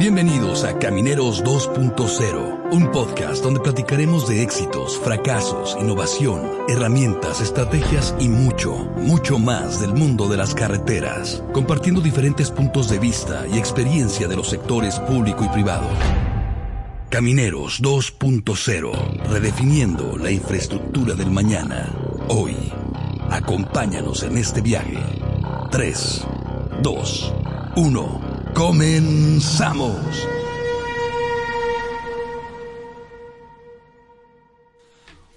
Bienvenidos a Camineros 2.0, un podcast donde platicaremos de éxitos, fracasos, innovación, herramientas, estrategias y mucho, mucho más del mundo de las carreteras, compartiendo diferentes puntos de vista y experiencia de los sectores público y privado. Camineros 2.0, redefiniendo la infraestructura del mañana. Hoy, acompáñanos en este viaje. 3, 2, 1. Comenzamos.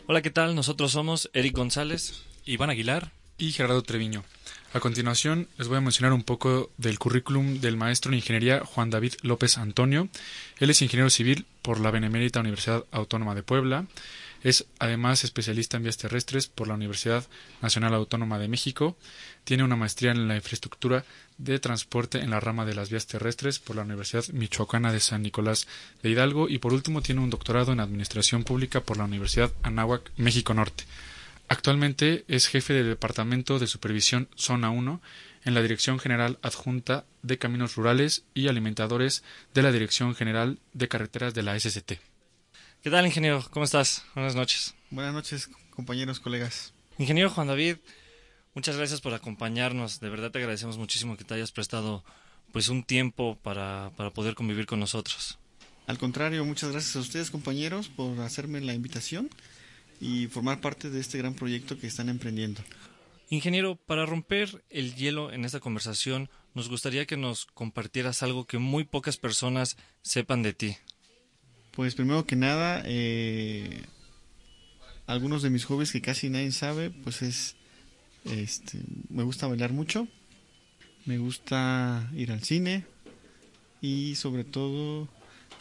Hola, ¿qué tal? Nosotros somos Eric González, Iván Aguilar y Gerardo Treviño. A continuación les voy a mencionar un poco del currículum del maestro en ingeniería Juan David López Antonio. Él es ingeniero civil por la Benemérita Universidad Autónoma de Puebla. Es además especialista en vías terrestres por la Universidad Nacional Autónoma de México. Tiene una maestría en la infraestructura de transporte en la rama de las vías terrestres por la Universidad Michoacana de San Nicolás de Hidalgo y por último tiene un doctorado en Administración Pública por la Universidad Anáhuac, México Norte. Actualmente es jefe del Departamento de Supervisión Zona 1 en la Dirección General Adjunta de Caminos Rurales y Alimentadores de la Dirección General de Carreteras de la SCT. ¿Qué tal, ingeniero? ¿Cómo estás? Buenas noches. Buenas noches, compañeros, colegas. Ingeniero Juan David, muchas gracias por acompañarnos. De verdad te agradecemos muchísimo que te hayas prestado pues un tiempo para, para poder convivir con nosotros. Al contrario, muchas gracias a ustedes, compañeros, por hacerme la invitación y formar parte de este gran proyecto que están emprendiendo. Ingeniero, para romper el hielo en esta conversación, nos gustaría que nos compartieras algo que muy pocas personas sepan de ti. Pues primero que nada, eh, algunos de mis hobbies que casi nadie sabe, pues es, este, me gusta bailar mucho, me gusta ir al cine y sobre todo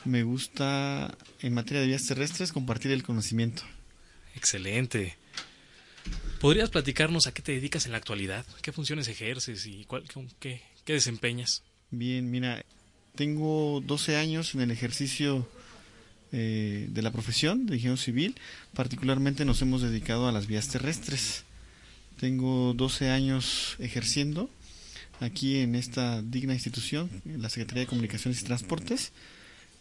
me gusta en materia de vías terrestres compartir el conocimiento. Excelente. ¿Podrías platicarnos a qué te dedicas en la actualidad? ¿Qué funciones ejerces y cuál, qué, qué desempeñas? Bien, mira, tengo 12 años en el ejercicio eh, de la profesión de ingeniero civil. Particularmente nos hemos dedicado a las vías terrestres. Tengo 12 años ejerciendo aquí en esta digna institución, la Secretaría de Comunicaciones y Transportes.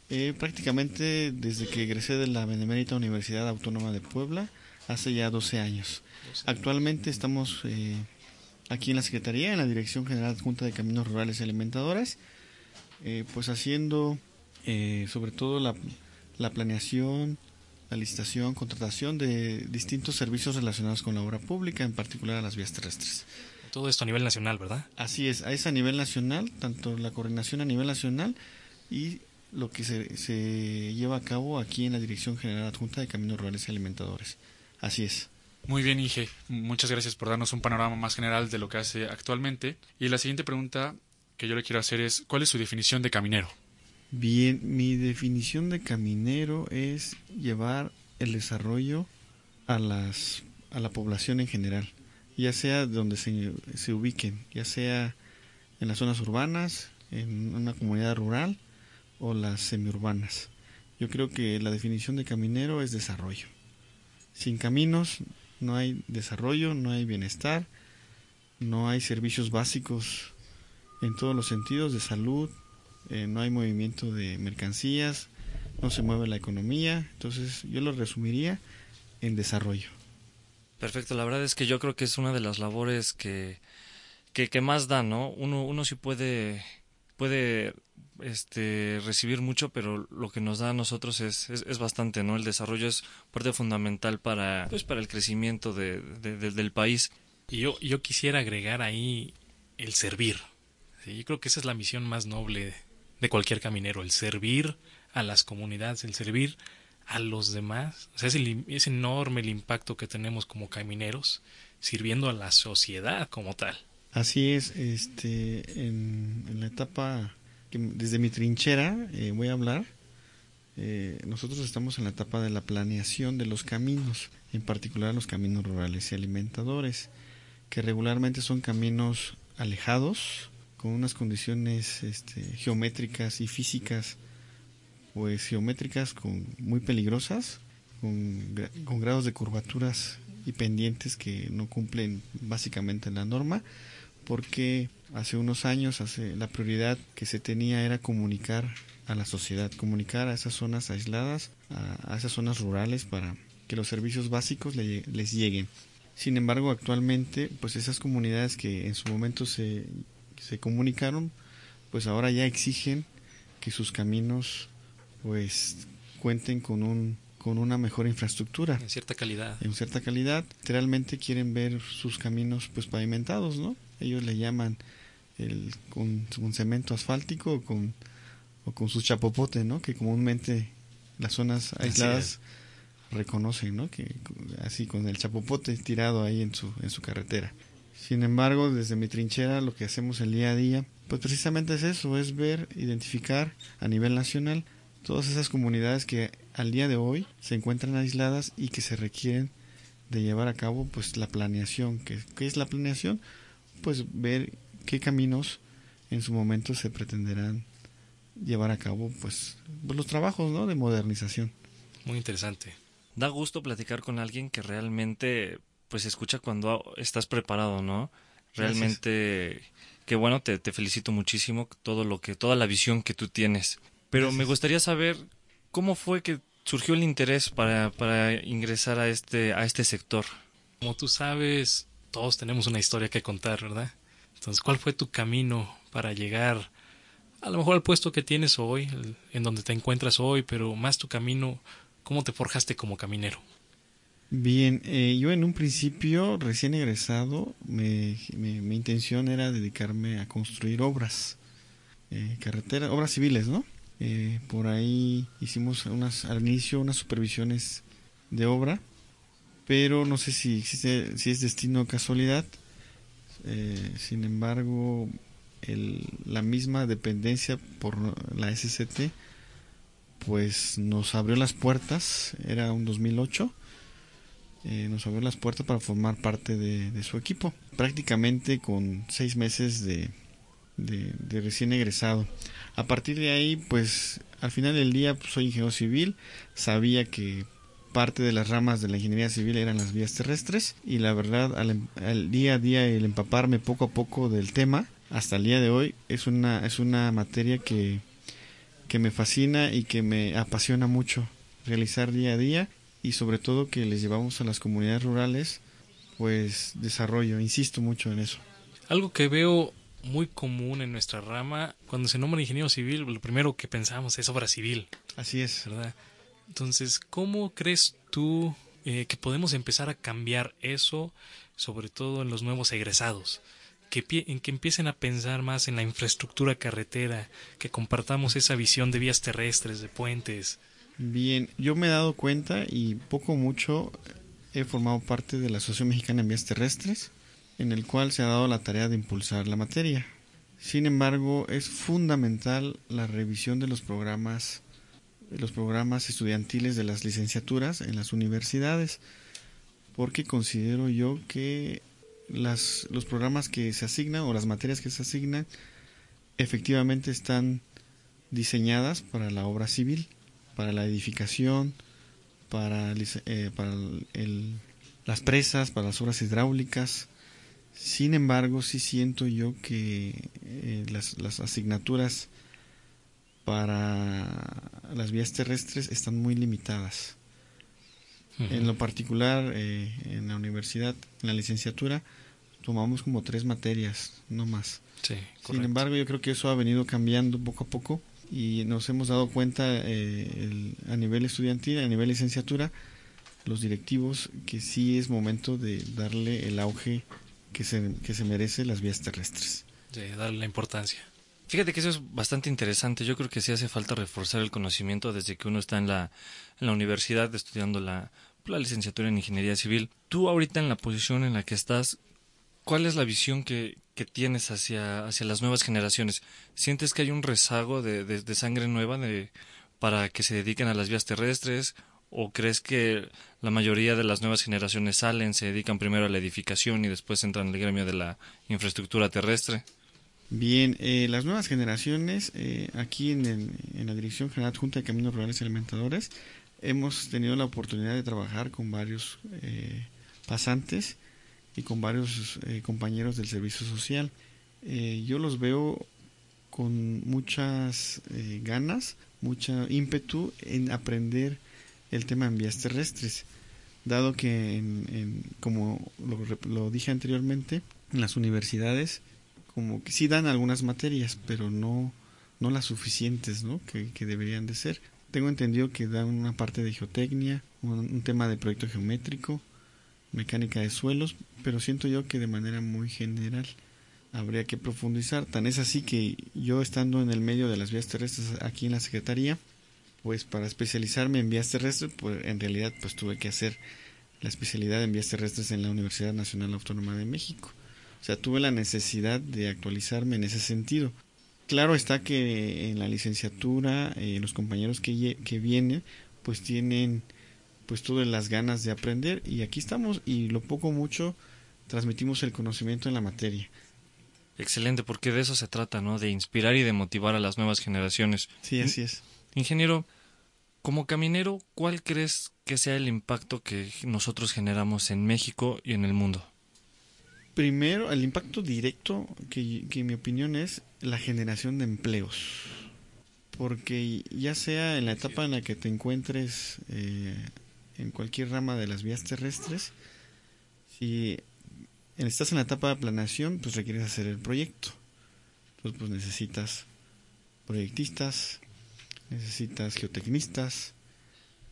Eh, prácticamente desde que egresé de la Benemérita Universidad Autónoma de Puebla hace ya 12 años. Actualmente estamos eh, aquí en la Secretaría, en la Dirección General Junta de Caminos Rurales y Alimentadoras, eh, pues haciendo eh, sobre todo la, la planeación, la licitación, contratación de distintos servicios relacionados con la obra pública, en particular a las vías terrestres. Todo esto a nivel nacional, ¿verdad? Así es, es a nivel nacional, tanto la coordinación a nivel nacional y lo que se, se lleva a cabo aquí en la Dirección General Adjunta de Caminos Rurales y Alimentadores. Así es. Muy bien, Inge. Muchas gracias por darnos un panorama más general de lo que hace actualmente. Y la siguiente pregunta que yo le quiero hacer es, ¿cuál es su definición de caminero? Bien, mi definición de caminero es llevar el desarrollo a, las, a la población en general, ya sea donde se, se ubiquen, ya sea en las zonas urbanas, en una comunidad rural o las semiurbanas. Yo creo que la definición de caminero es desarrollo. Sin caminos no hay desarrollo, no hay bienestar, no hay servicios básicos en todos los sentidos de salud, eh, no hay movimiento de mercancías, no se mueve la economía, entonces yo lo resumiría en desarrollo. Perfecto, la verdad es que yo creo que es una de las labores que, que, que más da, ¿no? Uno, uno sí puede, puede este, recibir mucho, pero lo que nos da a nosotros es, es, es bastante, ¿no? El desarrollo es parte fundamental para, pues, para el crecimiento de, de, de, del país. Y yo, yo quisiera agregar ahí el servir. ¿sí? Yo creo que esa es la misión más noble de cualquier caminero, el servir a las comunidades, el servir a los demás. O sea, es, el, enorme el impacto que tenemos como camineros sirviendo a la sociedad como tal. Así es, este, en, la etapa desde mi trinchera eh, voy a hablar. Eh, nosotros estamos en la etapa de la planeación de los caminos, en particular los caminos rurales y alimentadores, que regularmente son caminos alejados, con unas condiciones este, geométricas y físicas, pues geométricas con, muy peligrosas, con, con grados de curvaturas y pendientes que no cumplen básicamente la norma, porque hace unos años, hace, la prioridad que se tenía era comunicar a la sociedad, comunicar a esas zonas aisladas, a, esas zonas rurales para que los servicios básicos les lleguen. Sin embargo, actualmente, pues esas comunidades que en su momento se, se comunicaron, pues ahora ya exigen que sus caminos pues cuenten con un con una mejor infraestructura. En cierta calidad. En cierta calidad literalmente quieren ver sus caminos pues pavimentados no ellos le llaman el con, cemento asfáltico o con o con su chapopote no que comúnmente las zonas aisladas reconocen no que así con el chapopote tirado ahí en su en su carretera sin embargo desde mi trinchera lo que hacemos el día a día pues precisamente es eso, es ver, identificar a nivel nacional todas esas comunidades que al día de hoy se encuentran aisladas y que se requieren de llevar a cabo pues la planeación. ¿Qué, qué es la planeación? Pues ver qué caminos en su momento se pretenderán llevar a cabo pues, pues los trabajos ¿no? de modernización. Muy interesante. Da gusto platicar con alguien que realmente pues escucha cuando estás preparado, ¿no? Realmente que bueno, te, felicito muchísimo todo lo que, toda la visión que tú tienes. Pero me gustaría saber cómo fue que surgió el interés para, para ingresar a este, a este sector. Como tú sabes, todos tenemos una historia que contar, ¿verdad? Entonces, ¿cuál fue tu camino para llegar a lo mejor al puesto que tienes hoy, en donde te encuentras hoy, pero más tu camino, cómo te forjaste como caminero? Bien, eh, yo en un principio, recién egresado, me, mi intención era dedicarme a construir obras, eh, carreteras, obras civiles, ¿no? Eh, por ahí hicimos unas, al inicio unas supervisiones de obra, pero no sé si existe, si es destino o casualidad. sin embargo, el, la misma dependencia por la SCT, pues nos abrió las puertas, era un 2008 eh, nos abrió las puertas para formar parte de, su equipo, prácticamente con seis meses de, recién egresado. A partir de ahí, pues al final del día pues, soy ingeniero civil, sabía que parte de las ramas de la ingeniería civil eran las vías terrestres y la verdad al, em, al, día a día el empaparme poco a poco del tema hasta el día de hoy es una es una materia que que me fascina y que me apasiona mucho realizar día a día y sobre todo que les llevamos a las comunidades rurales pues desarrollo, insisto mucho en eso. Algo que veo muy común en nuestra rama, cuando se nombra ingeniero civil, lo primero que pensamos es obra civil. Así es. ¿Verdad? Entonces, ¿cómo crees tú eh, que podemos empezar a cambiar eso, sobre todo en los nuevos egresados? Que, en que empiecen a pensar más en la infraestructura carretera, que compartamos esa visión de vías terrestres, de puentes, Bien, yo me he dado cuenta y poco mucho he formado parte de la Asociación Mexicana en Vías Terrestres, en el cual se ha dado la tarea de impulsar la materia. Sin embargo, es fundamental la revisión de los programas los programas estudiantiles de las licenciaturas en las universidades, porque considero yo que las, los programas que se asignan o las materias que se asignan efectivamente están diseñadas para la obra civil para la edificación, para, eh, para el, las presas, para las obras hidráulicas. Sin embargo, sí siento yo que eh, las, las asignaturas para las vías terrestres están muy limitadas. En lo particular, eh, en la universidad, en la licenciatura, tomamos como tres materias, no más. Sin embargo, yo creo que eso ha venido cambiando poco a poco y nos hemos dado cuenta eh, a nivel estudiantil, a nivel licenciatura, los directivos, que sí es momento de darle el auge que se, que se merece las vías terrestres. De darle la importancia. Fíjate que eso es bastante interesante. Yo creo que sí hace falta reforzar el conocimiento desde que uno está en la, en la universidad estudiando la, la licenciatura en ingeniería civil. Tú ahorita en la posición en la que estás, ¿cuál es la visión que, que tienes hacia, hacia las nuevas generaciones? ¿Sientes que hay un rezago de, de, sangre nueva de, para que se dediquen a las vías terrestres? ¿O crees que la mayoría de las nuevas generaciones salen, se dedican primero a la edificación y después entran en el gremio de la infraestructura terrestre? Bien, eh, las nuevas generaciones, eh, aquí en, en, la Dirección General Junta de Caminos Rurales y Alimentadores, hemos tenido la oportunidad de trabajar con varios eh, pasantes y con varios eh, compañeros del servicio social. eh, yo los veo con muchas eh, ganas, mucha ímpetu en aprender el tema en vías terrestres, dado que, en, como lo, dije anteriormente, en las universidades como que sí dan algunas materias, pero no, no las suficientes ¿no? Que deberían de ser. Tengo entendido que dan una parte de geotecnia, un tema de proyecto geométrico, mecánica de suelos, pero siento yo que de manera muy general habría que profundizar. Tan es así que yo estando en el medio de las vías terrestres aquí en la Secretaría, pues para especializarme en vías terrestres, pues en realidad pues tuve que hacer la especialidad en vías terrestres en la Universidad Nacional Autónoma de México. O sea, tuve la necesidad de actualizarme en ese sentido. Claro está que en la licenciatura eh, los compañeros que, que vienen pues tienen pues todas las ganas de aprender y aquí estamos y lo poco mucho transmitimos el conocimiento en la materia. Excelente, porque de eso se trata, ¿no? De inspirar y de motivar a las nuevas generaciones. Sí, así es. Ingeniero, como caminero, ¿cuál crees que sea el impacto que nosotros generamos en México y en el mundo? Primero, el impacto directo, que, que en mi opinión es la generación de empleos. Porque ya sea en la etapa en la que te encuentres eh, en cualquier rama de las vías terrestres, si estás en la etapa de planeación, pues requieres hacer el proyecto. Entonces, pues necesitas proyectistas, necesitas geotecnistas,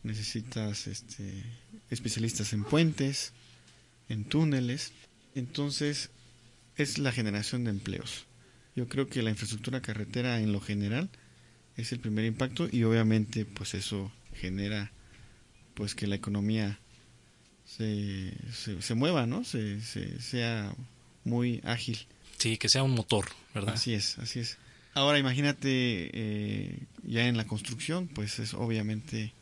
necesitas este, especialistas en puentes, en túneles. Entonces, es la generación de empleos. Yo creo que la infraestructura carretera en lo general es el primer impacto y obviamente pues eso genera pues que la economía se, se, mueva, ¿no? Se, sea muy ágil. Sí, que sea un motor, ¿verdad? Así es, así es. Ahora imagínate eh, ya en la construcción, pues es obviamente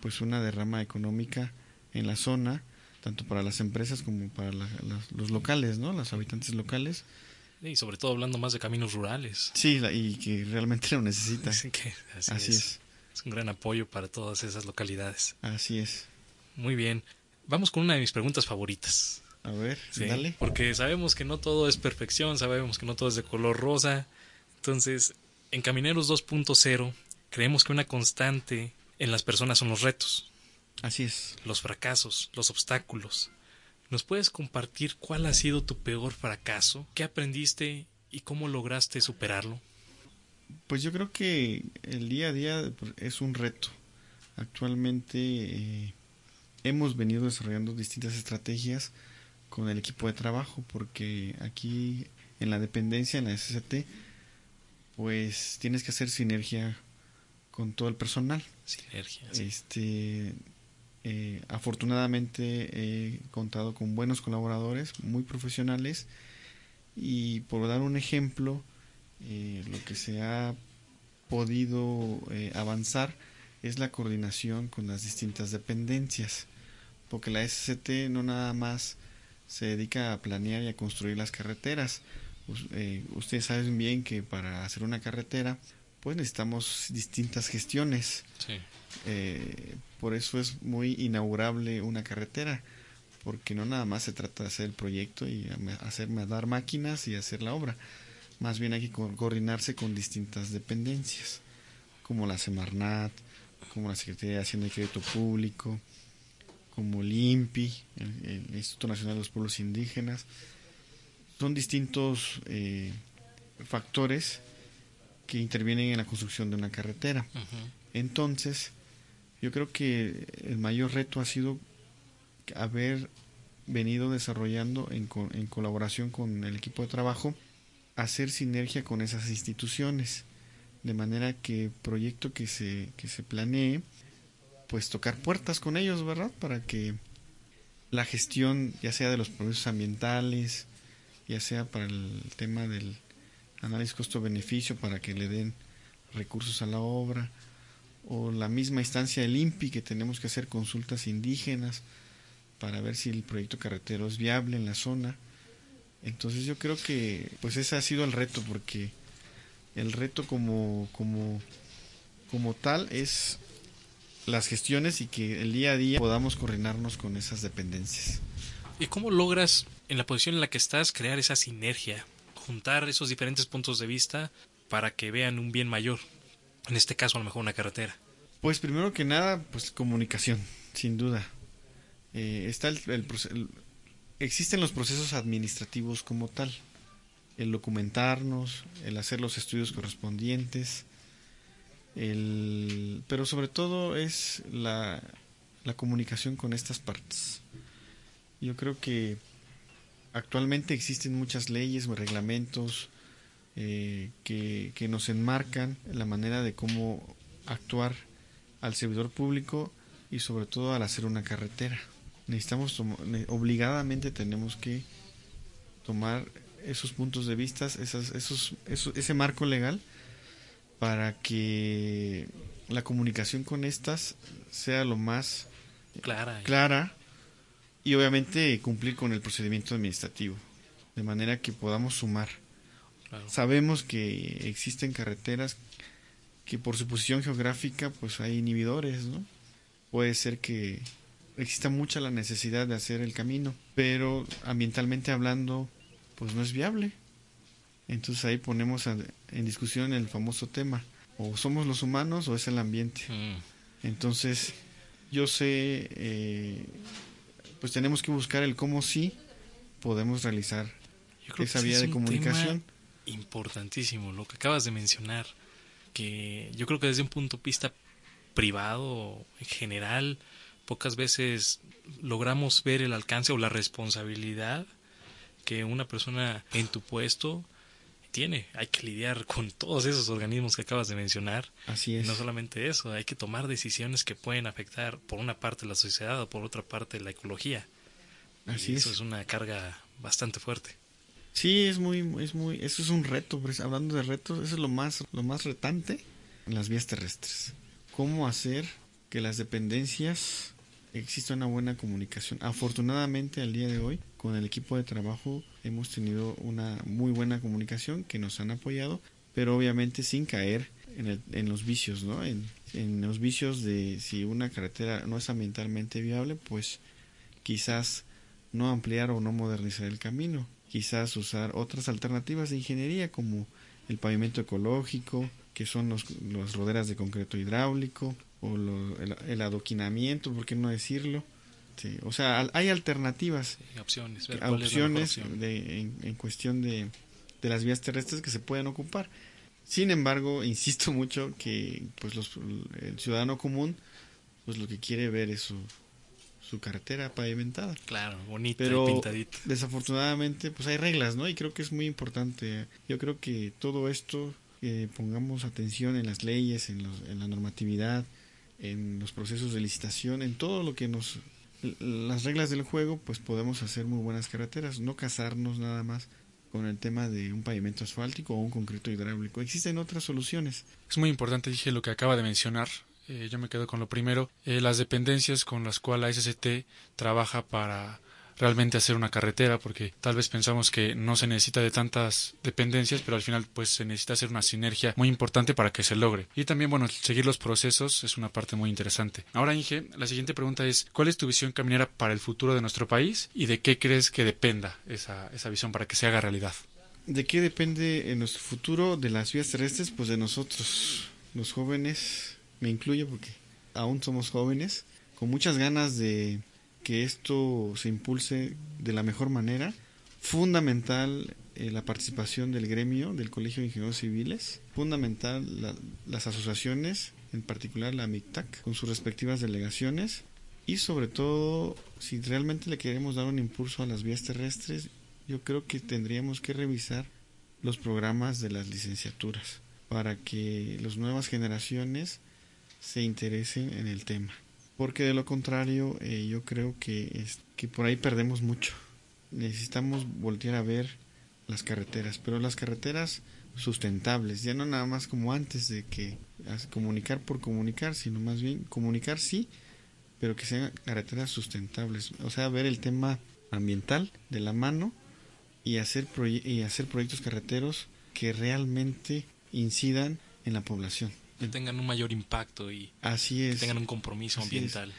pues una derrama económica en la zona, tanto para las empresas como para los locales, ¿no? Los habitantes locales. Y sobre todo hablando más de caminos rurales. Sí, y que realmente lo necesitan. así, es. es. Es un gran apoyo para todas esas localidades. Así es. Muy bien. Vamos con una de mis preguntas favoritas. A ver, dale. Porque sabemos que no todo es perfección, sabemos que no todo es de color rosa. Entonces, en Camineros 2.0, creemos que una constante en las personas son los retos. Así es. Los fracasos, los obstáculos. ¿Nos puedes compartir cuál ha sido tu peor fracaso? ¿Qué aprendiste y cómo lograste superarlo? Pues yo creo que el día a día es un reto. Actualmente eh, hemos venido desarrollando distintas estrategias con el equipo de trabajo porque aquí en la dependencia, en la SCT, pues tienes que hacer sinergia con todo el personal. Sinergia. Este, eh, afortunadamente he contado con buenos colaboradores, muy profesionales y por dar un ejemplo, eh, lo que se ha podido eh, avanzar es la coordinación con las distintas dependencias porque la SCT no nada más se dedica a planear y a construir las carreteras. Eh, ustedes saben bien que para hacer una carretera, pues necesitamos distintas gestiones. Eh, por eso es muy inaugurable una carretera, porque no nada más se trata de hacer el proyecto y hacer dar máquinas y hacer la obra. Más bien hay que coordinarse con distintas dependencias, como la Semarnat, como la Secretaría de Hacienda y Crédito Público, como el INPI, el, Instituto Nacional de los Pueblos Indígenas. Son distintos eh, factores que intervienen en la construcción de una carretera. Entonces, yo creo que el mayor reto ha sido haber venido desarrollando en, en colaboración con el equipo de trabajo, hacer sinergia con esas instituciones, de manera que proyecto que se, que se planee pues tocar puertas con ellos, ¿verdad? Para que la gestión, ya sea de los procesos ambientales, ya sea para el tema del análisis costo-beneficio, para que le den recursos a la obra, o la misma instancia del INPI, que tenemos que hacer consultas indígenas para ver si el proyecto carretero es viable en la zona. Entonces yo creo que pues ese ha sido el reto, porque el reto como, como, como tal es las gestiones y que el día a día podamos coordinarnos con esas dependencias. ¿Y cómo logras, en la posición en la que estás, crear esa sinergia juntar esos diferentes puntos de vista para que vean un bien mayor. En este caso, a lo mejor una carretera. Pues primero que nada, pues comunicación, sin duda. Eh, está el, el el- existen los procesos administrativos como tal. El documentarnos, el hacer los estudios correspondientes, el, pero sobre todo es la, comunicación con estas partes. Yo creo que actualmente existen muchas leyes reglamentos eh, que, que nos enmarcan la manera de cómo actuar al servidor público y sobre todo al hacer una carretera. Necesitamos, obligadamente tenemos que tomar esos puntos de vista, esas, esos, esos- ese marco legal para que la comunicación con estas sea lo más Clara. y- clara y obviamente cumplir con el procedimiento administrativo, de manera que podamos sumar. claro. Sabemos que existen carreteras que por su posición geográfica pues hay inhibidores, ¿no? Puede ser que exista mucha la necesidad de hacer el camino, pero ambientalmente hablando pues no es viable. Entonces ahí ponemos a- en discusión el famoso tema, o somos los humanos o es el ambiente. Mm, Entonces, yo sé, eh, pues tenemos que buscar el cómo sí podemos realizar yo creo esa que vía es de un comunicación. tema importantísimo, lo que acabas de mencionar, que yo creo que desde un punto de vista privado, en general, pocas veces logramos ver el alcance o la responsabilidad que una persona en tu puesto tiene. Hay que lidiar con todos esos organismos que acabas de mencionar. Así es. no solamente eso, hay que tomar decisiones que pueden afectar por una parte la sociedad o por otra parte la ecología. Así y eso es una carga bastante fuerte. Sí, es muy, es muy, eso es un reto, pues, hablando de retos, eso es lo más, lo más retante en las vías terrestres. Cómo hacer que las dependencias exista una buena comunicación. Afortunadamente al día de hoy, con el equipo de trabajo hemos tenido una muy buena comunicación que nos han apoyado, pero obviamente sin caer en, el- en los vicios, ¿no? En, en los vicios de si una carretera no es ambientalmente viable, pues quizás no ampliar o no modernizar el camino, quizás usar otras alternativas de ingeniería como el pavimento ecológico, que son los, las roderas de concreto hidráulico, o lo- el, el adoquinamiento, ¿por qué no decirlo? Sí, o sea, al- hay alternativas, Sí, opciones. ver mejor opciones de, en, en cuestión de, de las vías terrestres que se pueden ocupar. Sin embargo, insisto mucho que pues los, el ciudadano común pues lo que quiere ver es su, su carretera pavimentada. Claro, bonita Pero y pintadita. desafortunadamente pues hay reglas, ¿no? Y creo que es muy importante. Yo creo que todo esto, que pongamos atención en las leyes, en, los- en la normatividad, en los procesos de licitación, en todo lo que nos... Las reglas del juego, pues podemos hacer muy buenas carreteras, no casarnos nada más con el tema de un pavimento asfáltico o un concreto hidráulico. Existen otras soluciones. Es muy importante, dije, lo que acaba de mencionar. Eh, yo me quedo con lo primero. Eh, las dependencias con las cuales la SCT trabaja para realmente hacer una carretera, porque tal vez pensamos que no se necesita de tantas dependencias, pero al final pues se necesita hacer una sinergia muy importante para que se logre. Y también, bueno, seguir los procesos es una parte muy interesante. Ahora, Inge, la siguiente pregunta es, ¿cuál es tu visión caminera para el futuro de nuestro país y de qué crees que dependa esa, esa visión para que se haga realidad? ¿De qué depende en nuestro futuro de las vías terrestres? Pues de nosotros, los jóvenes, me incluyo porque aún somos jóvenes, con muchas ganas de que esto se impulse de la mejor manera. Fundamental eh, la participación del gremio, del Colegio de Ingenieros Civiles. Fundamental la- las asociaciones, en particular la MICTAC, con sus respectivas delegaciones. Y sobre todo, si realmente le queremos dar un impulso a las vías terrestres, yo creo que tendríamos que revisar los programas de las licenciaturas para que las nuevas generaciones se interesen en el tema. Porque de lo contrario, eh, yo creo que, es, que por ahí perdemos mucho. Necesitamos voltear a ver las carreteras, pero las carreteras sustentables, ya no nada más como antes de que comunicar por comunicar, sino más bien comunicar sí, pero que sean carreteras sustentables, o sea, ver el tema ambiental de la mano y hacer y hacer proyectos carreteros que realmente incidan en la población. Que tengan un mayor impacto y Así que es. tengan un compromiso ambiental.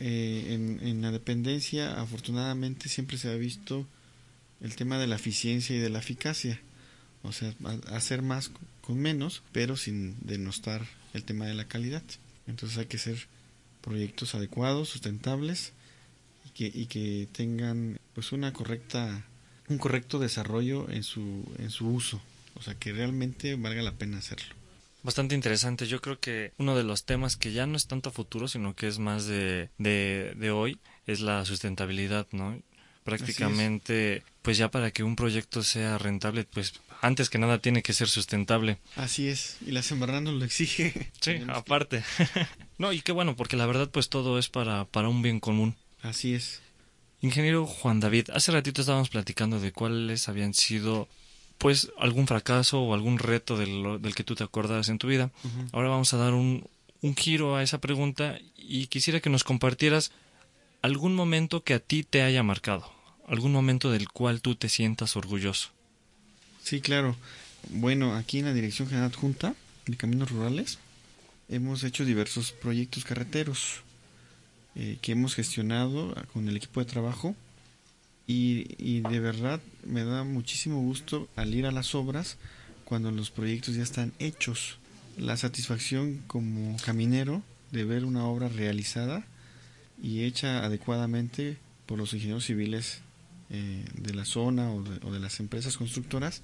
Eh, en, en la dependencia, afortunadamente, siempre se ha visto el tema de la eficiencia y de la eficacia. O sea, hacer más con menos, pero sin denostar el tema de la calidad. Entonces hay que hacer proyectos adecuados, sustentables y que, y que tengan pues una correcta un correcto desarrollo en su en su uso, o sea, que realmente valga la pena hacerlo. Bastante interesante. Yo creo que uno de los temas que ya no es tanto futuro, sino que es más de, de, de hoy, es la sustentabilidad, ¿no? Prácticamente, pues ya para que un proyecto sea rentable, pues antes que nada tiene que ser sustentable. Así es, y la Sembrana nos lo exige. Sí, aparte. no, y qué bueno, porque la verdad pues todo es para, para un bien común. Así es. Ingeniero Juan David, hace ratito estábamos platicando de cuáles habían sido pues algún fracaso o algún reto del, del que tú te acordas en tu vida. Ahora vamos a dar un, un giro a esa pregunta y quisiera que nos compartieras algún momento que a ti te haya marcado, algún momento del cual tú te sientas orgulloso. Sí, claro. Bueno, aquí en la Dirección General Adjunta de Caminos Rurales hemos hecho diversos proyectos carreteros eh, que hemos gestionado con el equipo de trabajo y, y de verdad me da muchísimo gusto al ir a las obras cuando los proyectos ya están hechos. La satisfacción como caminero de ver una obra realizada y hecha adecuadamente por los ingenieros civiles eh, de la zona o de, o de, las empresas constructoras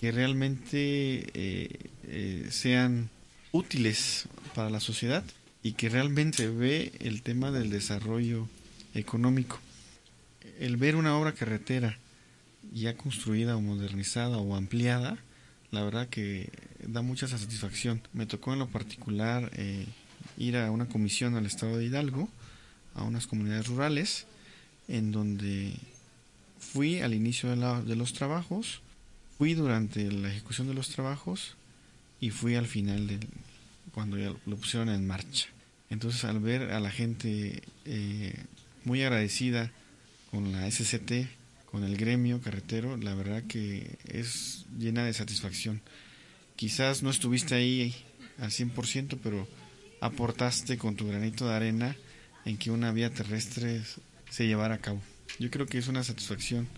que realmente eh, eh, sean útiles para la sociedad y que realmente ve el tema del desarrollo económico. El ver una obra carretera ya construida o modernizada o ampliada, la verdad que da mucha satisfacción. Me tocó en lo particular eh, ir a una comisión al estado de Hidalgo, a unas comunidades rurales, en donde fui al inicio de, la, los trabajos, fui durante la ejecución de los trabajos y fui al final de cuando ya lo pusieron en marcha. Entonces al ver a la gente eh, muy agradecida con la SCT, con el gremio carretero, la verdad que es llena de satisfacción. Quizás no estuviste ahí al 100%, pero aportaste con tu granito de arena en que una vía terrestre se llevara a cabo. Yo creo que es una satisfacción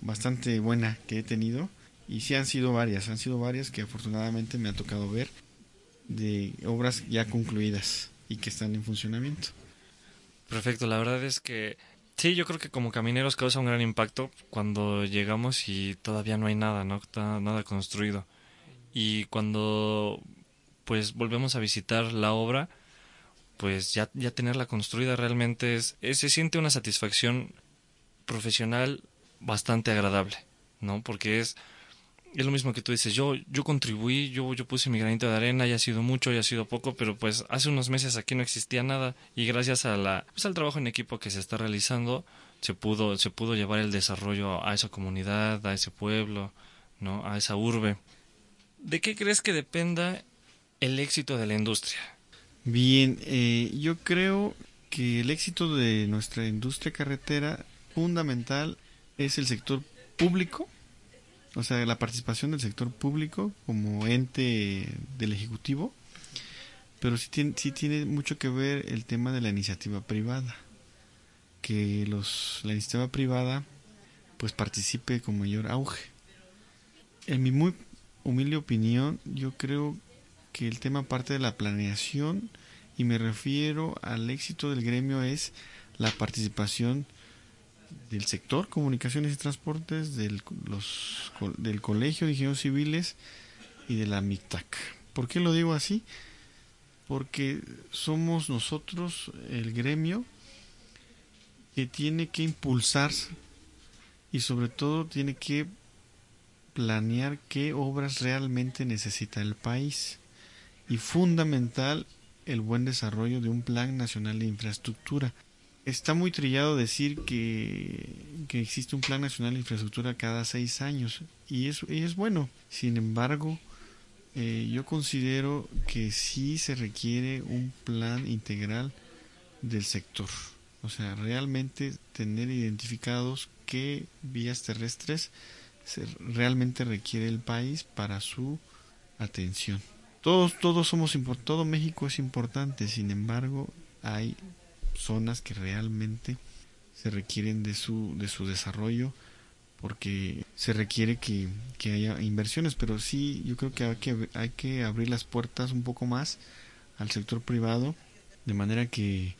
bastante buena que he tenido y sí han sido varias, han sido varias que afortunadamente me ha tocado ver de obras ya concluidas y que están en funcionamiento. Perfecto, la verdad es que sí, yo creo que como camineros causa un gran impacto cuando llegamos y todavía no hay nada, no nada construido. Y cuando pues volvemos a visitar la obra, pues ya, ya tenerla construida realmente es, es, se siente una satisfacción profesional bastante agradable, ¿no? Porque es, es lo mismo que tú dices, yo, yo contribuí, yo, yo puse mi granito de arena, ya ha sido mucho, ya ha sido poco, pero pues hace unos meses aquí no existía nada y gracias a la, pues al trabajo en equipo que se está realizando, se pudo, se pudo llevar el desarrollo a esa comunidad, a ese pueblo, ¿no? A esa urbe. ¿De qué crees que dependa el éxito de la industria? Bien, eh, yo creo que el éxito de nuestra industria carretera fundamental es el sector público, o sea, la participación del sector público como ente del Ejecutivo, pero sí tiene, sí tiene mucho que ver el tema de la iniciativa privada, que los, la iniciativa privada pues participe con mayor auge. En mi muy humilde opinión, yo creo que el tema parte de la planeación y me refiero al éxito del gremio es la participación del sector comunicaciones y transportes, del, los, del Colegio de Ingenieros Civiles y de la MICTAC. ¿Por qué lo digo así? Porque somos nosotros el gremio que tiene que impulsar y sobre todo tiene que planear qué obras realmente necesita el país y fundamental el buen desarrollo de un plan nacional de infraestructura. Está muy trillado decir que, que existe un plan nacional de infraestructura cada seis años y es, y es bueno. Sin embargo, eh, yo considero que sí se requiere un plan integral del sector. O sea, realmente tener identificados qué vías terrestres se, realmente requiere el país para su atención. Todos, todos somos todo México es importante, sin embargo, hay zonas que realmente se requieren de su, de su desarrollo porque se requiere que, que haya inversiones, pero sí yo creo que hay, que hay que abrir las puertas un poco más al sector privado de manera que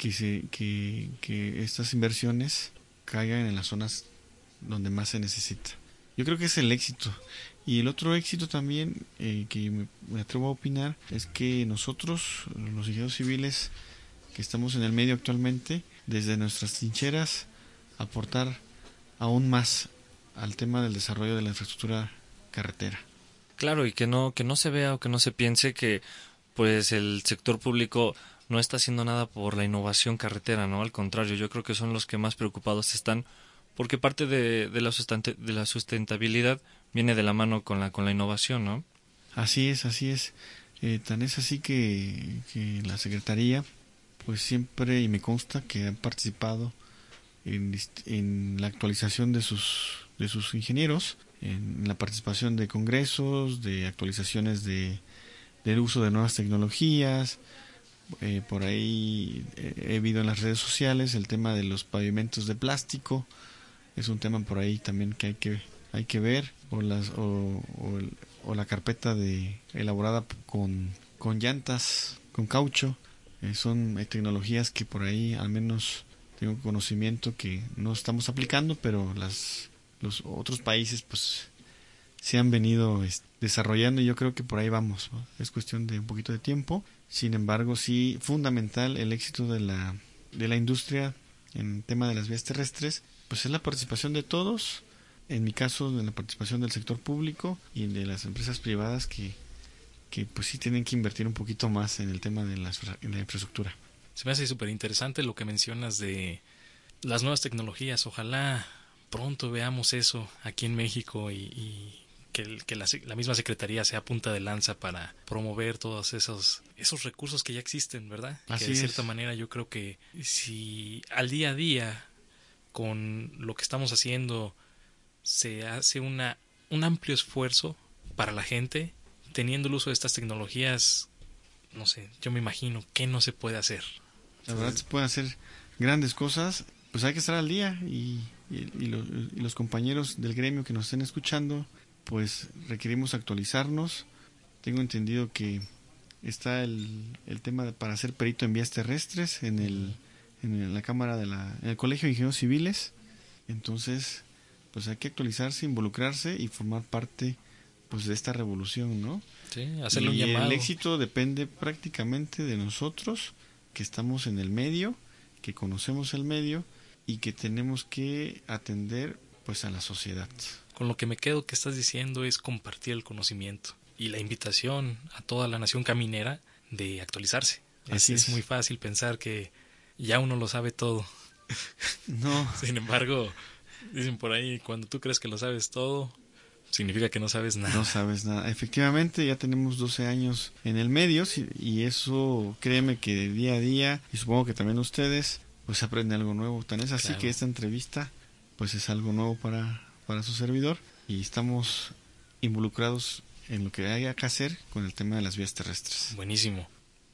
que, se, que, que estas inversiones caigan en las zonas donde más se necesita. Yo creo que es el éxito. Y el otro éxito también eh, que me, atrevo a opinar es que nosotros, los ingenieros civiles que estamos en el medio actualmente, desde nuestras trincheras, aportar aún más al tema del desarrollo de la infraestructura carretera. Claro, y que no, que no se vea o que no se piense que pues el sector público no está haciendo nada por la innovación carretera, ¿no? Al contrario, yo creo que son los que más preocupados están porque parte de, de, la, de la sustentabilidad viene de la mano con la, con la innovación, ¿no? Así es, así es. Eh, tan es así que, que, la Secretaría, pues siempre, y me consta que han participado en, en la actualización de sus, de sus ingenieros, en la participación de congresos, de actualizaciones de, del uso de nuevas tecnologías, eh, por ahí he visto en las redes sociales el tema de los pavimentos de plástico. Es un tema por ahí también que hay que hay que ver. O las o, el, o la carpeta de elaborada con, con llantas con caucho eh, son hay tecnologías que por ahí al menos tengo conocimiento que no estamos aplicando pero las los otros países pues se han venido desarrollando y yo creo que por ahí vamos es cuestión de un poquito de tiempo. Sin embargo, sí, fundamental el éxito de la, de la industria en el tema de las vías terrestres, pues es la participación de todos, en mi caso, de la participación del sector público y de las empresas privadas que, que pues sí tienen que invertir un poquito más en el tema de la, en la infraestructura. Se me hace súper interesante lo que mencionas de las nuevas tecnologías. Ojalá pronto veamos eso aquí en México y, y que, la, la, misma Secretaría sea punta de lanza para promover todos esos, esos recursos que ya existen, ¿verdad? Así que de es. cierta manera yo creo que si al día a día con lo que estamos haciendo se hace una, un amplio esfuerzo para la gente, teniendo el uso de estas tecnologías, no sé, yo me imagino que no se puede hacer. La verdad se pueden hacer grandes cosas, pues hay que estar al día y, y, y, los, y los compañeros del gremio que nos estén escuchando, pues requerimos actualizarnos. Tengo entendido que está el, el tema de, para ser perito en vías terrestres en, el, en la Cámara de la, Colegio de Ingenieros Civiles. Entonces, pues hay que actualizarse, involucrarse y formar parte pues de esta revolución, ¿no? Sí, hacerle un y llamado. el éxito depende prácticamente de nosotros, que estamos en el medio, que conocemos el medio y que tenemos que atender pues a la sociedad. Con lo que me quedo que estás diciendo es compartir el conocimiento y la invitación a toda la nación caminera de actualizarse. Así es, es. es muy fácil pensar que ya uno lo sabe todo. No, Sin embargo, dicen por ahí, cuando tú crees que lo sabes todo, significa que no sabes nada. no sabes nada. Efectivamente, ya tenemos 12 años en el medio y eso, créeme que de día a día, y supongo que también ustedes, pues aprende algo nuevo. Tan es así Claro. que esta entrevista, pues es algo nuevo para, para su servidor y estamos involucrados en lo que haya que hacer con el tema de las vías terrestres. Buenísimo.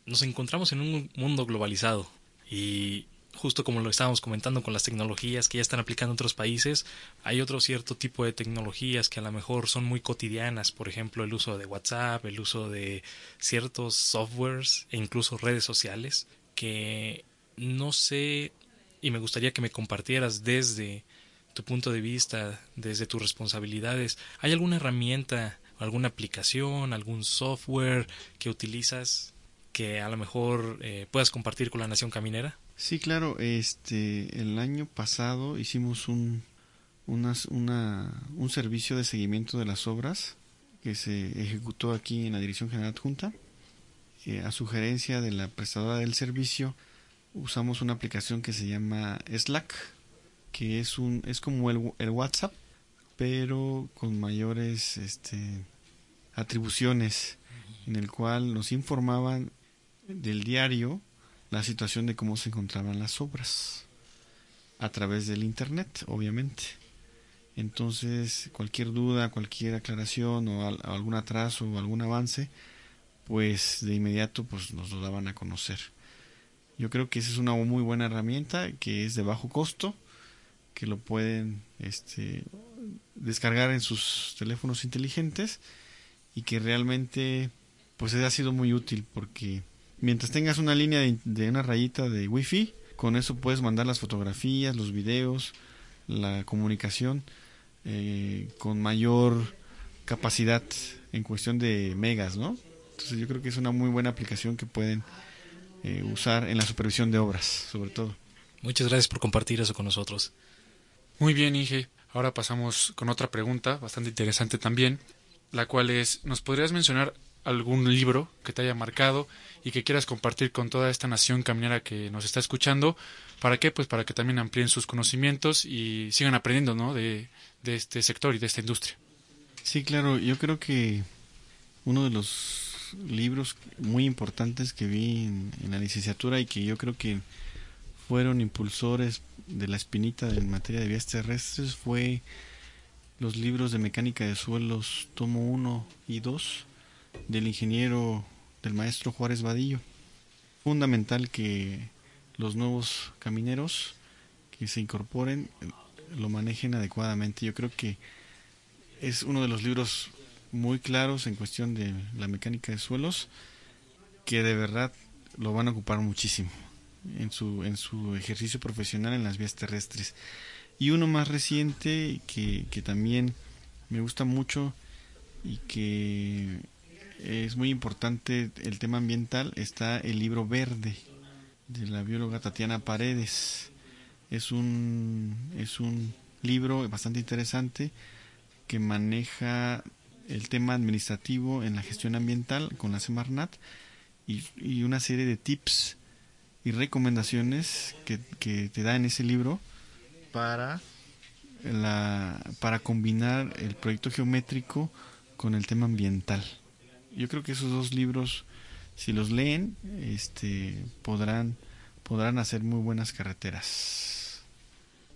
Nos encontramos en un mundo globalizado y justo como lo estábamos comentando con las tecnologías que ya están aplicando otros países, hay otro cierto tipo de tecnologías que a lo mejor son muy cotidianas, por ejemplo el uso de WhatsApp, el uso de ciertos softwares e incluso redes sociales que no sé y me gustaría que me compartieras desde tu punto de vista, desde tus responsabilidades. ¿Hay alguna herramienta, alguna aplicación, algún software que utilizas que a lo mejor eh, puedas compartir con la nación caminera? Sí, claro. Este, el año pasado hicimos un, unas- una, un servicio de seguimiento de las obras que se ejecutó aquí en la Dirección General Adjunta. Eh, a sugerencia de la prestadora del servicio, usamos una aplicación que se llama Slack, que es un es como el, el WhatsApp, pero con mayores este, atribuciones, en el cual nos informaban del diario la situación de cómo se encontraban las obras a través del internet, obviamente. Entonces, cualquier duda, cualquier aclaración o, al- o algún atraso o algún avance, pues de inmediato pues nos lo daban a conocer. Yo creo que esa es una muy buena herramienta que es de bajo costo, que lo pueden este, descargar en sus teléfonos inteligentes y que realmente pues ha sido muy útil porque mientras tengas una línea de, una rayita de wifi con eso puedes mandar las fotografías los videos la comunicación eh, con mayor capacidad en cuestión de megas no entonces yo creo que es una muy buena aplicación que pueden eh, usar en la supervisión de obras sobre todo. Muchas gracias por compartir eso con nosotros. Muy bien Inge. Ahora pasamos con otra pregunta bastante interesante también la cual es, ¿nos podrías mencionar algún libro que te haya marcado y que quieras compartir con toda esta nación caminera que nos está escuchando? ¿Para qué? Pues para que también amplíen sus conocimientos y sigan aprendiendo, ¿no? De, este sector y de esta industria. Sí, claro, yo creo que uno de los libros muy importantes que vi en, en, la licenciatura y que yo creo que fueron impulsores de la espinita en materia de vías terrestres fue los libros de mecánica de suelos tomo 1 y 2 del ingeniero del maestro Juárez Vadillo. Fundamental que los nuevos camineros que se incorporen eh, lo manejen adecuadamente. Yo creo que es uno de los libros muy claros en cuestión de la mecánica de suelos que de verdad lo van a ocupar muchísimo en su en su ejercicio profesional en las vías terrestres. Y uno más reciente que, que también me gusta mucho y que es muy importante el tema ambiental está el libro verde de la bióloga Tatiana Paredes. Es un, es un libro bastante interesante que maneja el tema administrativo en la gestión ambiental con la Semarnat y, y una serie de tips y recomendaciones que, que te da en ese libro para la para combinar el proyecto geométrico con el tema ambiental. Yo creo que esos dos libros si los leen este podrán podrán hacer muy buenas carreteras.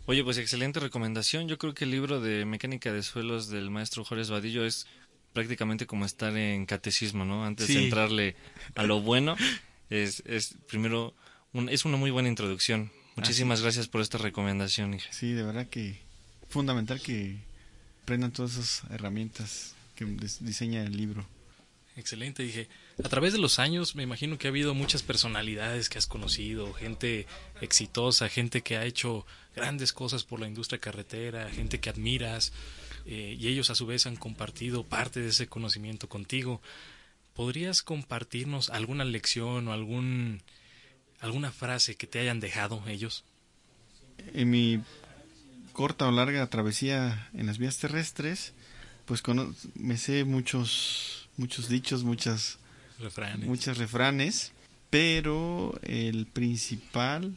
Oye, pues excelente recomendación. Yo creo que el libro de mecánica de suelos del maestro Juárez Vadillo es prácticamente como estar en catecismo, ¿no? Antes de entrarle a lo bueno, es, es primero un, es una muy buena introducción Muchísimas gracias por esta recomendación, hija. Sí, de verdad que fundamental que aprendan todas esas herramientas que diseña el libro. Excelente, dije. A través de los años me imagino que ha habido muchas personalidades que has conocido, gente exitosa, gente que ha hecho grandes cosas por la industria carretera, gente que admiras, eh, y ellos a su vez han compartido parte de ese conocimiento contigo. ¿Podrías compartirnos alguna lección o algún ¿Alguna frase que te hayan dejado ellos? En mi corta o larga travesía en las vías terrestres, pues me sé muchos muchos dichos, muchas refranes. muchos refranes, pero el principal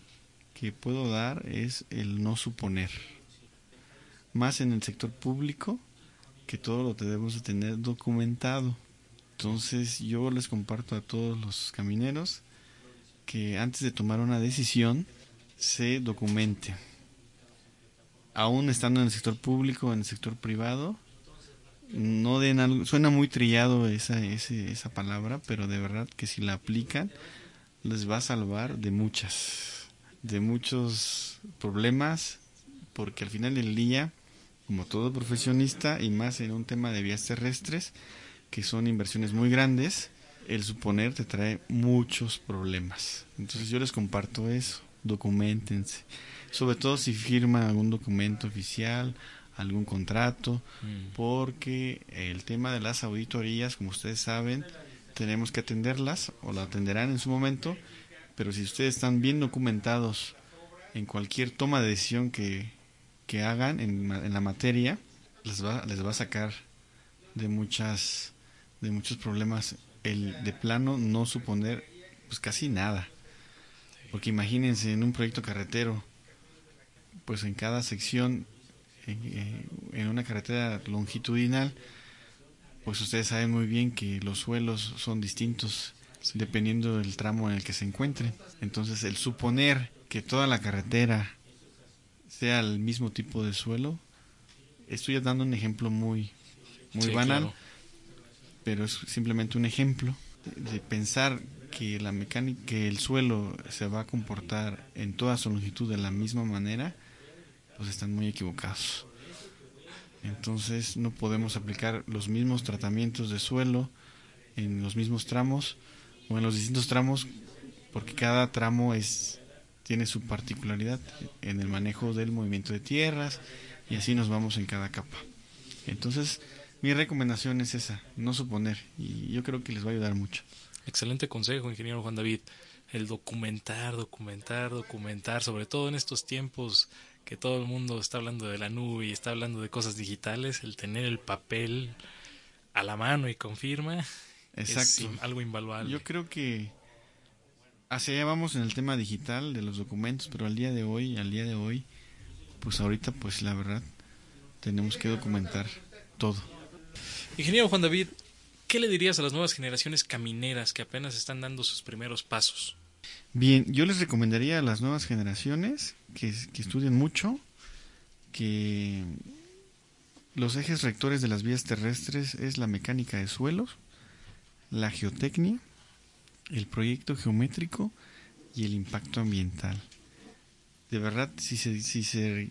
que puedo dar es el no suponer. Más en el sector público, que todo lo debemos de tener documentado. Entonces yo les comparto a todos los camineros que antes de tomar una decisión se documente. Aún estando en el sector público en el sector privado, no den algo, suena muy trillado esa, esa palabra, pero de verdad que si la aplican les va a salvar de muchas, de muchos problemas, porque al final del día, como todo profesionista y más en un tema de vías terrestres, que son inversiones muy grandes, el suponer te trae muchos problemas. Entonces yo les comparto eso, documentense. Sobre todo si firman algún documento oficial, algún contrato, mm. porque el tema de las auditorías, como ustedes saben, tenemos que atenderlas o la atenderán en su momento, pero si ustedes están bien documentados en cualquier toma de decisión que, que hagan en, en la materia, les va, les va a sacar de muchas de muchos problemas el de plano no suponer pues casi nada. Porque imagínense en un proyecto carretero, pues en cada sección, en, eh, una carretera longitudinal, pues ustedes saben muy bien que los suelos son distintos dependiendo del tramo en el que se encuentren. Entonces el suponer que toda la carretera sea el mismo tipo de suelo, estoy dando un ejemplo muy, muy banal, pero es simplemente un ejemplo de pensar que la mecánica, que el suelo se va a comportar en toda su longitud de la misma manera, pues están muy equivocados. Entonces no podemos aplicar los mismos tratamientos de suelo en los mismos tramos o en los distintos tramos porque cada tramo es tiene su particularidad en el manejo del movimiento de tierras y así nos vamos en cada capa. Entonces, mi recomendación es esa, no suponer y yo creo que les va a ayudar mucho. Excelente consejo, ingeniero Juan David. El documentar, documentar, documentar, sobre todo en estos tiempos que todo el mundo está hablando de la nube y está hablando de cosas digitales, el tener el papel a la mano y confirma Exacto. es algo invaluable. Yo creo que hacia allá vamos en el tema digital de los documentos, pero al día de hoy, al día de hoy, pues ahorita pues la verdad tenemos que documentar todo. Ingeniero Juan David, ¿qué le dirías a las nuevas generaciones camineras que apenas están dando sus primeros pasos? Bien, yo les recomendaría a las nuevas generaciones que, estudien mucho, que los ejes rectores de las vías terrestres es la mecánica de suelos, la geotecnia, el proyecto geométrico y el impacto ambiental. De verdad, si se, si se,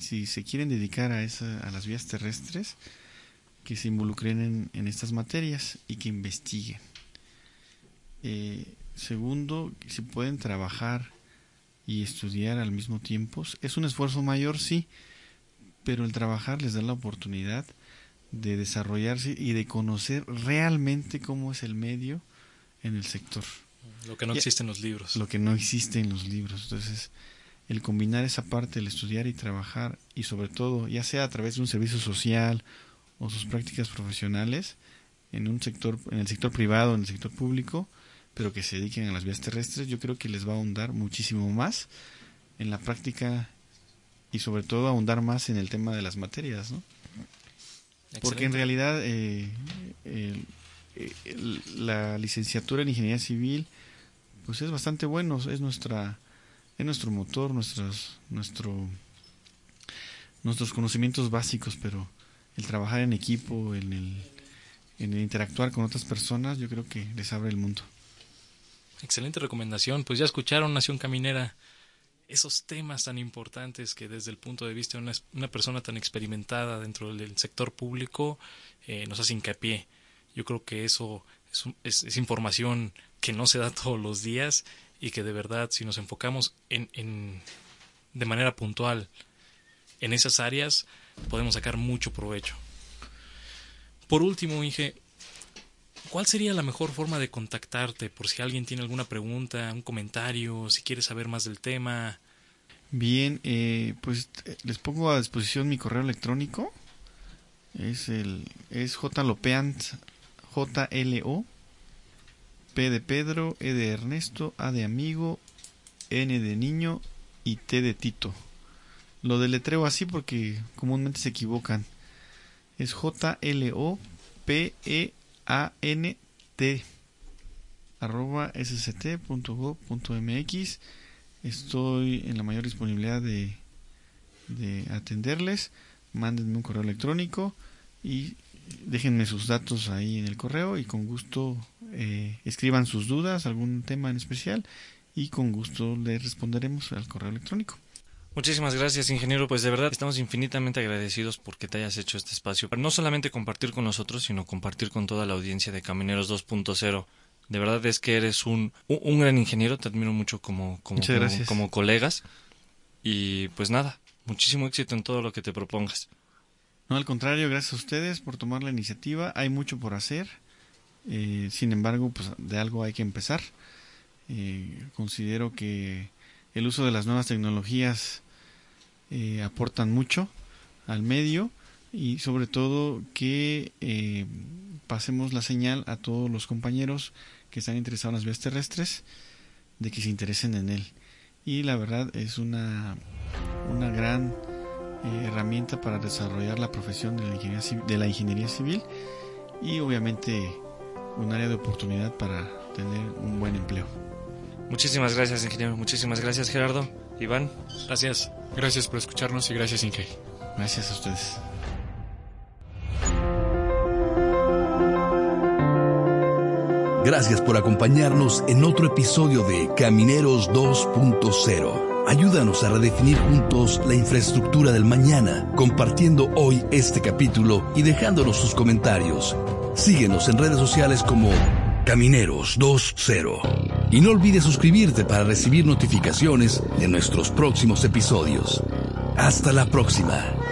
si se quieren dedicar a, esa, a las vías terrestres, que se involucren en, en estas materias y que investiguen. Eh, segundo, si pueden trabajar y estudiar al mismo tiempo, es un esfuerzo mayor, sí, pero el trabajar les da la oportunidad de desarrollarse y de conocer realmente cómo es el medio en el sector, Lo que no existe en los libros. lo que no existe en los libros. Entonces, el combinar esa parte, el estudiar y trabajar, y sobre todo, ya sea a través de un servicio social o sus prácticas profesionales, en un sector, en el sector privado, en el sector público, pero que se dediquen a las vías terrestres, yo creo que les va a ahondar muchísimo más en la práctica y sobre todo ahondar más en el tema de las materias, ¿no? Porque en realidad eh, el- el- la licenciatura en ingeniería civil pues es bastante bueno, es nuestra es nuestro motor, nuestros nuestro nuestros conocimientos básicos, pero el trabajar en equipo, en el en el interactuar con otras personas, yo creo que les abre el mundo. Excelente recomendación. Pues ya escucharon, Nación Caminera, esos temas tan importantes que desde el punto de vista de una, persona tan experimentada dentro del sector público eh, nos hace hincapié. Yo creo que eso es, es- información que no se da todos los días y que de verdad si nos enfocamos en, en- de manera puntual en esas áreas podemos sacar mucho provecho. Por último, Inge, ¿Cuál sería la mejor forma de contactarte por si alguien tiene alguna pregunta, un comentario, si quiere saber más del tema? Bien, eh, pues eh, les pongo a disposición mi correo electrónico. Es el es jlopeant j l o p de Pedro, e de Ernesto, a de amigo, n de niño y t de Tito. Lo deletreo así porque comúnmente se equivocan. Es j l o p e a n t arroba sct.gov.mx Estoy en la mayor disponibilidad de, de atenderles. Mándenme un correo electrónico y déjenme sus datos ahí en el correo y con gusto eh, escriban sus dudas, algún tema en especial y con gusto les responderemos al correo electrónico. Muchísimas gracias, ingeniero. Pues de verdad estamos infinitamente agradecidos porque te hayas hecho este espacio para no solamente compartir con nosotros, sino compartir con toda la audiencia de Camineros 2.0. De verdad es que eres un, un, gran ingeniero, te admiro mucho como, como colegas. Y pues nada, muchísimo éxito en todo lo que te propongas. No, al contrario, gracias a ustedes por tomar la iniciativa. Hay mucho por hacer. Eh, sin embargo, pues de algo hay que empezar. Eh, considero que el uso de las nuevas tecnologías eh, aportan mucho al medio y sobre todo que eh, pasemos la señal a todos los compañeros que están interesados en las vías terrestres de que se interesen en él. Y la verdad es una, una gran eh, herramienta para desarrollar la profesión de la, ingeniería, de la ingeniería civil y obviamente un área de oportunidad para tener un buen empleo. Muchísimas gracias, ingeniero. Muchísimas gracias, Gerardo. Iván. Gracias. Gracias por escucharnos y gracias, Inge. Gracias a ustedes. Gracias por acompañarnos en otro episodio de Camineros 2.0. Ayúdanos a redefinir juntos la infraestructura del mañana, compartiendo hoy este capítulo y dejándonos sus comentarios. Síguenos en redes sociales como Camineros 2.0. Y no olvides suscribirte para recibir notificaciones de nuestros próximos episodios. Hasta la próxima.